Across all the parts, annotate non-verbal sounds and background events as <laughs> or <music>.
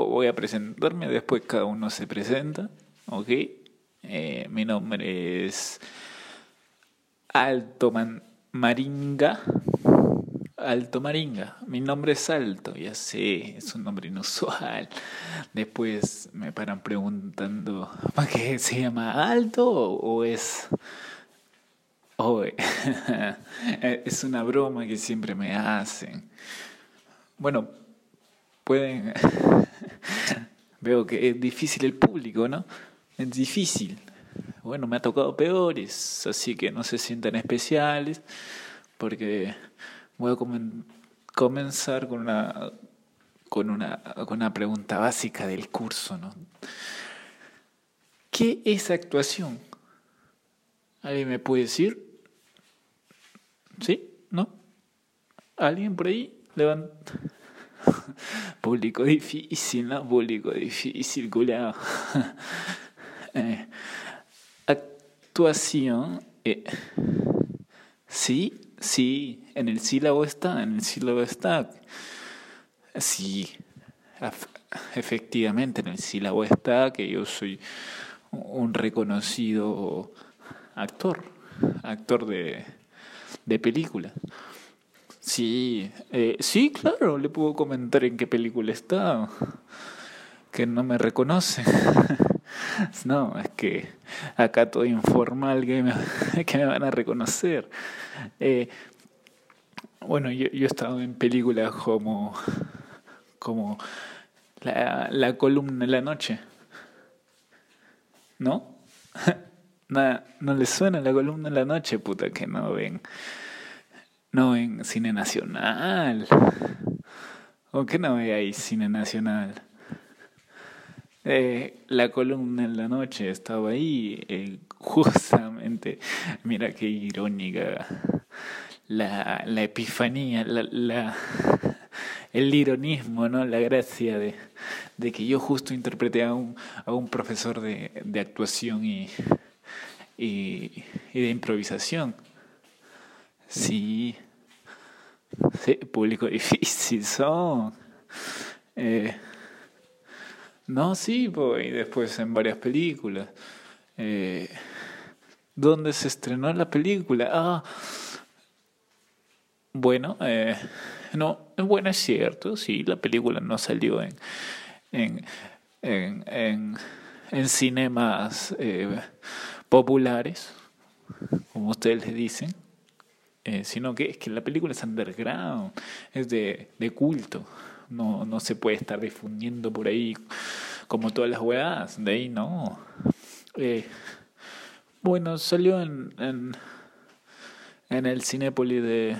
Voy a presentarme, después cada uno se presenta, ¿ok? Eh, mi nombre es Alto Maringa. Alto Maringa. Mi nombre es Alto, ya sé, es un nombre inusual. Después me paran preguntando, ¿para qué se llama Alto o es... Oh, <laughs> es una broma que siempre me hacen. Bueno, pueden... <laughs> Veo que es difícil el público, ¿no? Es difícil. Bueno, me ha tocado peores, así que no se sientan especiales, porque voy a comenzar con una, con, una, con una pregunta básica del curso, ¿no? ¿Qué es actuación? ¿Alguien me puede decir? ¿Sí? ¿No? ¿Alguien por ahí? Levanta. <laughs> Público difícil, ¿no? Público difícil. <laughs> Eh, actuación. Eh, sí, sí, en el sílabo está, en el sílabo está. Sí, efectivamente, en el sílabo está que yo soy un reconocido actor, actor de, de película. Sí, eh, sí, claro, le puedo comentar en qué película está, que no me reconoce. <laughs> no, es que acá todo informal que me, <laughs> que me van a reconocer. Eh, bueno, yo, yo he estado en películas como, como la, la columna de la noche. ¿No? <laughs> Nada, no le suena la columna de la noche, puta, que no ven. No ven cine nacional. ¿O qué no ve ahí cine nacional? Eh, la columna en la noche estaba ahí, eh, justamente, mira qué irónica, la, la epifanía, la, el ironismo, ¿no? la gracia de, de que yo justo interpreté a un, a un profesor de, de actuación y, y de improvisación. Sí, sí, público <laughs> difícil son. Eh, no, sí, y después en varias películas. Eh, ¿Dónde se estrenó la película? Ah, bueno, eh, no, bueno, es cierto, sí, la película no salió en, en, en, en, en cinemas eh, populares, como ustedes le dicen, eh, sino que es que la película es underground, es de, de culto no, no se puede estar difundiendo por ahí como todas las weas, de ahí no. Eh, bueno, salió en, en, el Cinépolis de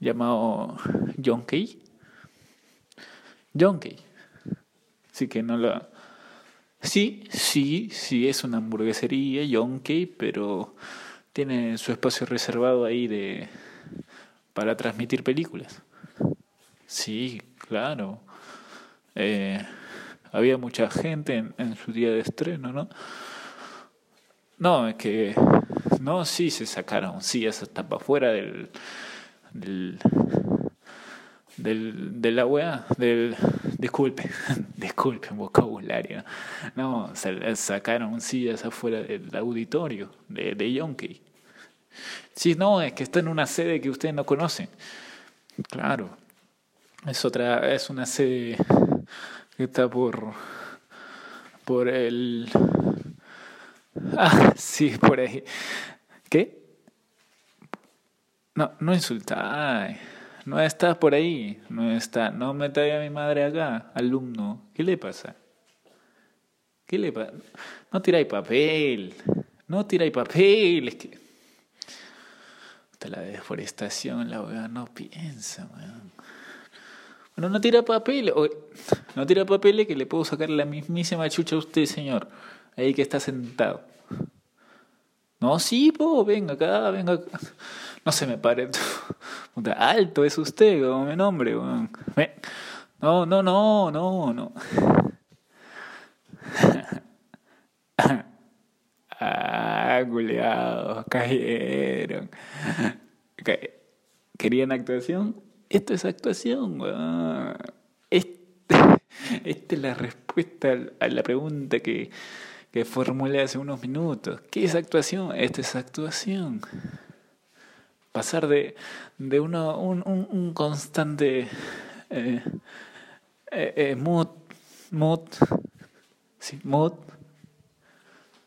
llamado John Key. John Key. Así que no lo... Sí, sí, sí es una hamburguesería, John Key, pero tiene su espacio reservado ahí de para transmitir películas. Sí, claro. Eh, había mucha gente en, su día de estreno, ¿no? No, es que. No, sí, se sacaron sillas hasta para afuera del. Del de la weá, del. Disculpe, <laughs> disculpe, vocabulario. No, sacaron sillas afuera del auditorio de, de Yonke. Sí, no, es que está en una sede que ustedes no conocen. Claro. Es otra, es una sede que está por por el ah sí por ahí qué no no insultáis no está por ahí no está no me a mi madre acá alumno qué le pasa qué le pasa no tiráis papel no tiráis papel es que la deforestación la weá no piensa weón no, no tira papel. no tira papeles que le puedo sacar la mismísima chucha a usted, señor. Ahí que está sentado. No, sí, po, venga acá, venga acá. No se me pare. <laughs> Alto es usted, como mi nombre. No, no, no, no, no. <laughs> ah, culiados, cayeron. ¿Querían actuación? Esto es actuación, weón. <laughs> Esta es la respuesta a la pregunta que, que formulé hace unos minutos. ¿Qué es actuación? Esta es actuación. Pasar de, de uno, un, un, constante eh, eh, eh, mood, mood, sí, mood.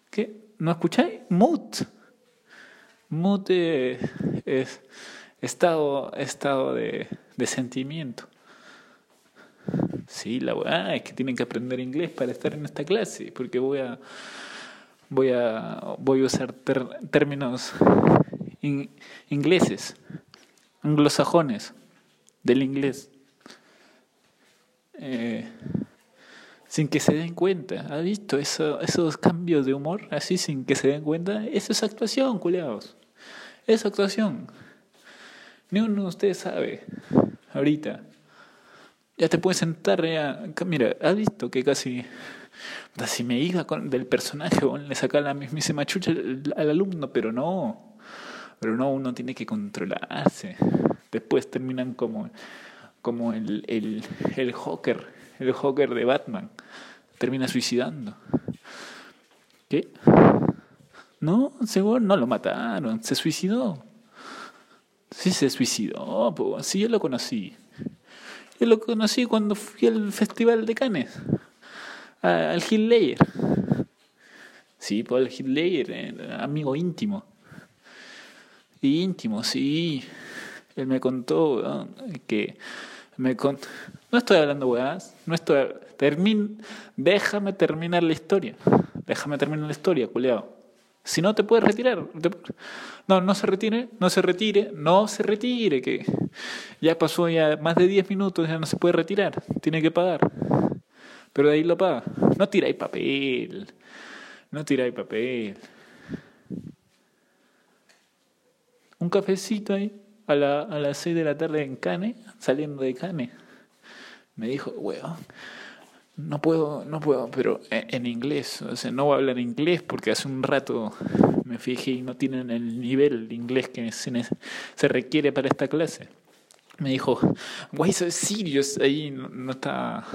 ¿Qué? ¿No escucháis? Mood. Mood es estado, estado de, de sentimiento. Sí, la weá es que tienen que aprender inglés para estar en esta clase, porque voy a voy a voy a usar términos ingleses, anglosajones del inglés. Eh, sin que se den cuenta. ¿Ha visto eso, esos cambios de humor así sin que se den cuenta? Eso es actuación, culiados. Es actuación. Ni uno de ustedes sabe ahorita ya te puedes sentar, ya. Mira, has visto que casi. Si me iba con, del personaje, <laughs> le saca la mismísima chucha al, alumno, pero no. Pero no, uno tiene que controlarse. Después terminan como, como el, el, el Joker, el Joker de Batman. Termina suicidando. ¿Qué? No, seguro no lo mataron, se suicidó. Sí, se suicidó, sí, yo lo conocí. Yo lo conocí cuando fui al Festival de Cannes, al Hitler. Sí, por pues, Hitler, amigo íntimo. Íntimo, sí. Él me contó que me contó, no estoy hablando weás, no estoy termin, déjame terminar la historia. Déjame terminar la historia, culeado. Si no, te puedes retirar. No, no se retire, no se retire, no se retire, que ya pasó ya más de 10 minutos, ya no se puede retirar, tiene que pagar. Pero de ahí lo paga. No tiráis papel, no tiráis papel. Un cafecito ahí a, la, a las 6 de la tarde en Cane, saliendo de Cane. Me dijo, weón no puedo, no puedo, pero en inglés, o sea, no voy a hablar inglés porque hace un rato me fijé y no tienen el nivel de inglés que se, se requiere para esta clase. Me dijo, guay, soy serious, ahí no, estaba,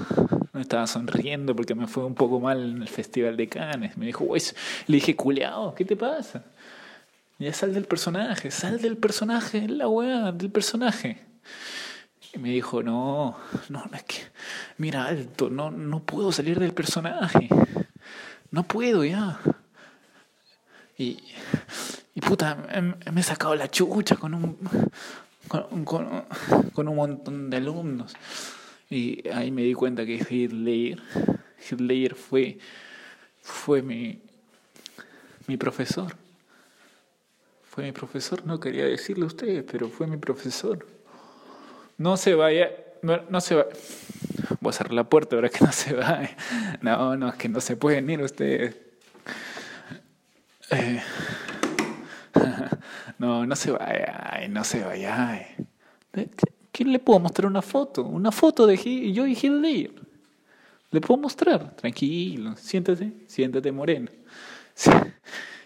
no estaba sonriendo porque me fue un poco mal en el Festival de Cannes. Me dijo, guay, le dije, culeado, ¿qué te pasa? Ya sal del personaje, sal del personaje, la weá, del personaje. Y me dijo, no, no, es que, mira, alto, no, no puedo salir del personaje. No puedo ya. Y, y puta, me, he sacado la chucha con un, con, con, un montón de alumnos. Y ahí me di cuenta que Hitler, Hitler fue, fue mi, mi profesor. Fue mi profesor, no quería decirle a ustedes, pero fue mi profesor. No se vaya, no, se va. Voy a cerrar la puerta ahora que no se va. No, no, es que no se pueden ir ustedes. Eh, <laughs> no, no se vaya, no se vaya. ¿Quién le puedo mostrar una foto? Una foto de yo y Hitler. Le puedo mostrar. Tranquilo, siéntate, siéntate moreno. <laughs>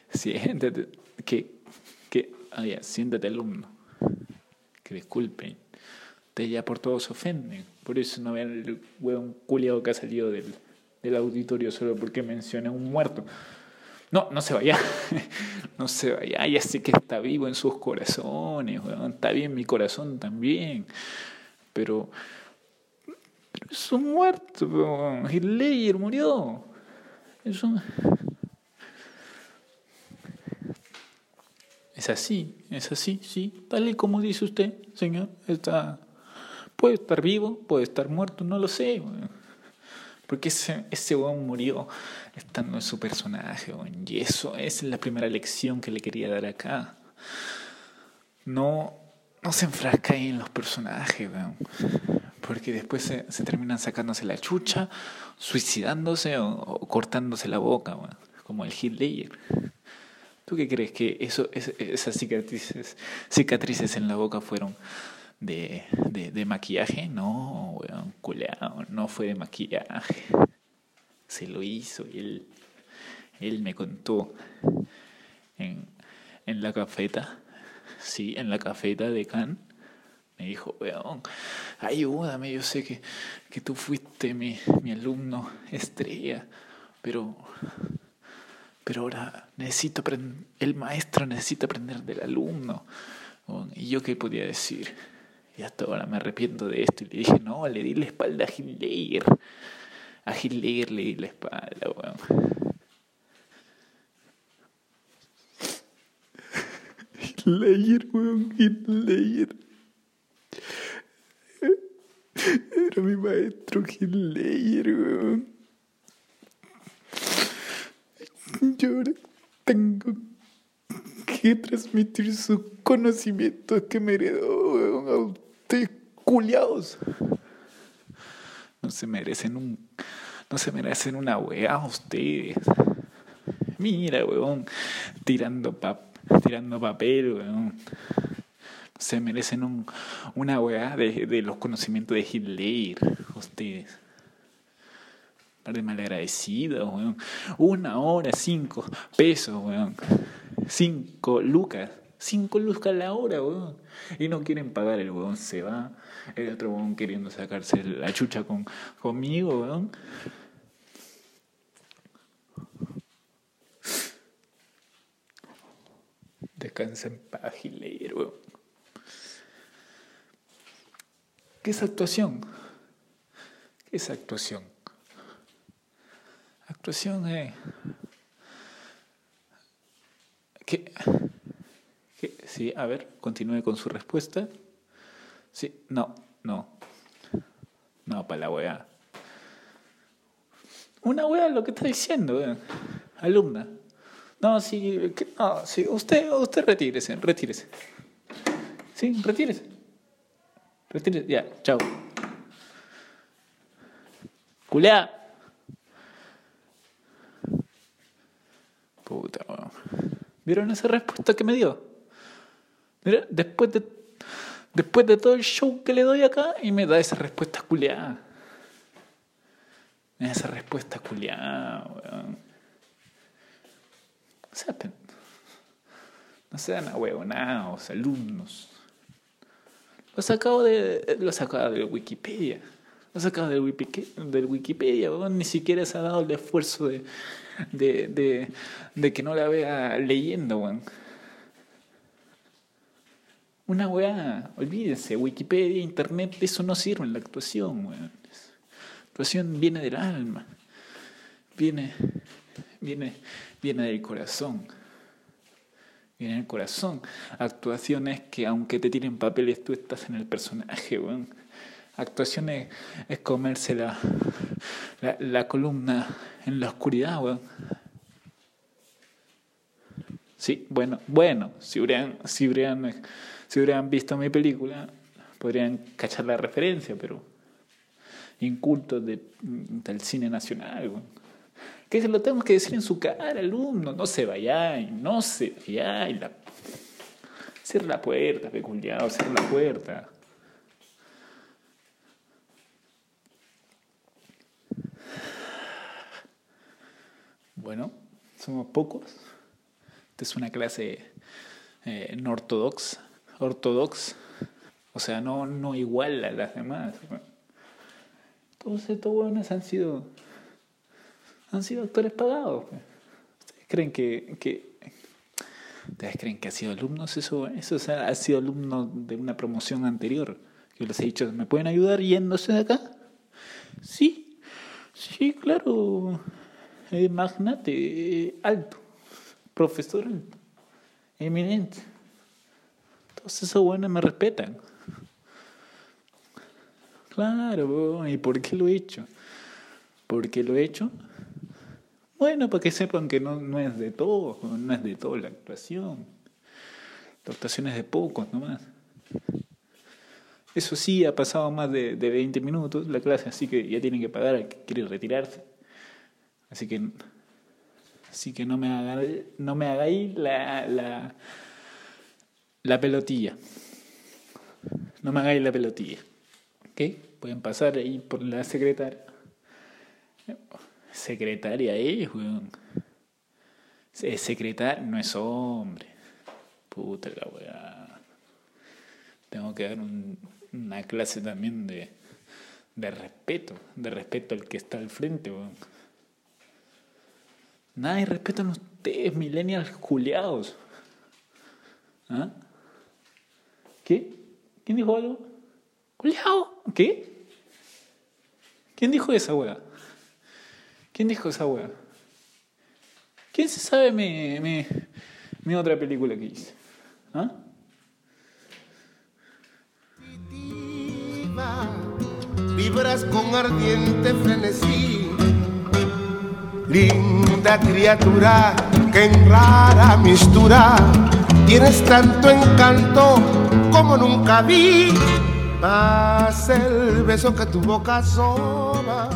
Siéntate, que, que, ah, siéntate alumno. Que disculpen ya por todos se ofenden. Por eso no vean el hueón culiado que ha salido del, del auditorio solo porque menciona un muerto. No, no se vaya. <laughs> no se vaya. Ya sé que está vivo en sus corazones, Está bien mi corazón también. Pero, pero es un muerto, weón. Hitler murió. Es un... Es así, es así, sí. Tal y como dice usted, señor. Está Puede estar vivo, puede estar muerto, no lo sé. Porque ese, ese weón murió estando en su personaje. Y eso es la primera lección que le quería dar acá. No, no se enfrasca ahí en los personajes, weón. Porque después se, terminan sacándose la chucha, suicidándose o, cortándose la boca, weón. Como el Hitler. ¿Tú qué crees que eso, esas cicatrices, cicatrices en la boca fueron de, de, maquillaje. No, weón, culeado, no fue de maquillaje. Se lo hizo y él, él me contó en, en la cafeta, sí, en la cafeta de Cannes. Me dijo, weón, ayúdame, yo sé que, que tú fuiste mi, mi alumno estrella, pero, pero ahora necesito el maestro necesita aprender del alumno. ¿Y yo qué podía decir? Y hasta ahora me arrepiento de esto. Y le dije, no, le di la espalda a Hitler. A Hitler le di la espalda, weón. Hitler, weón, Hitler. Era mi maestro Hitler, weón. Yo ahora tengo que transmitir sus conocimientos que me heredó, weón, ustedes culiados. No se merecen un. No se merecen una weá ustedes. Mira, weón. Tirando, pap, tirando papel, weón. Se merecen un, una weá de, de los conocimientos de Hitler, ustedes. Par de malagradecidos, weón. Una hora, cinco pesos, weón. Cinco lucas. Cinco lucas la hora, weón. Y no quieren pagar, el weón se va. El otro weón queriendo sacarse la chucha con, conmigo, weón. Descansa en paz, Hitler, weón. ¿Qué es actuación? ¿Qué es actuación? Actuación es... ¿Qué? ¿Qué? Sí, a ver, continúe con su respuesta. Sí, no, no. No, para la weá. Una weá lo que está diciendo, weá. alumna. No, sí, no, sí, usted, usted retírese, retírese. Sí, retírese. Retírese, ya, chao. Culea. Puta, weón. ¿Vieron esa respuesta que me dio? Mira, después de, después de todo el show que le doy acá, y me da esa respuesta culiada. Esa respuesta culiada, weón. Sea, no sean ahuevonados, alumnos. Lo sacado de, lo sacado de Wikipedia. Lo sacado del Wikipedia, weón. Ni siquiera se ha dado el esfuerzo de, de, de, de que no la vea leyendo, weón. Una weá, olvídense, Wikipedia, Internet, eso no sirve en la actuación, weón. La actuación viene del alma, viene, viene, viene del corazón. Viene del corazón. Actuaciones que aunque te tiren papeles, tú estás en el personaje, weón. Actuación es, comerse la, la, columna en la oscuridad, weón. Sí, bueno, bueno, si hubieran, si hubieran, si hubieran visto mi película, podrían cachar la referencia, pero incultos de, del cine nacional, weón. Que se lo tenemos que decir en su cara, alumno, no se vayan, no se vayan. La... Cierra la puerta, peculiar, cierra la puerta. Bueno, somos pocos. Esta es una clase eh, no ortodoxa, ortodox, o sea, no, no igual a las demás. Todos estos buenos han sido, han sido actores pagados. ¿Ustedes creen que, que ¿Ustedes creen que ha sido alumnos eso? Eso ha sido alumno de una promoción anterior. Yo les he dicho, ¿me pueden ayudar yéndose de acá? Sí, sí, claro eh, magnate, alto, profesor alto, eminente. Todos esos buenos me respetan. Claro, ¿y por qué lo he hecho? ¿Por qué lo he hecho? Bueno, para que sepan que no, no es de todo, no es de todo la actuación. La actuación es de pocos nomás. Eso sí, ha pasado más de, de 20 minutos la clase, así que ya tienen que pagar que quiere retirarse. Así que, así que no me hagáis, no me hagáis la, la, la pelotilla. No me hagáis la pelotilla. ¿Ok? Pueden pasar ahí por la secretaria. Secretaria es, weón. Es secretaria, no es hombre. Puta la weá. Tengo que dar un. una clase también de, de respeto, de respeto al que está al frente, weón. Nadie respetan ustedes, millennials juliados. ¿Ah? ¿Qué? ¿Quién dijo algo? ¿Juliado? ¿Qué? ¿Quién dijo esa weá? ¿Quién dijo esa weá? ¿Quién se sabe mi, mi, mi otra película que hice? ¿Ah? Vibras con ardiente frenesí, linda criatura que en rara mistura tienes tanto encanto como nunca vi. Más el beso que tu boca sola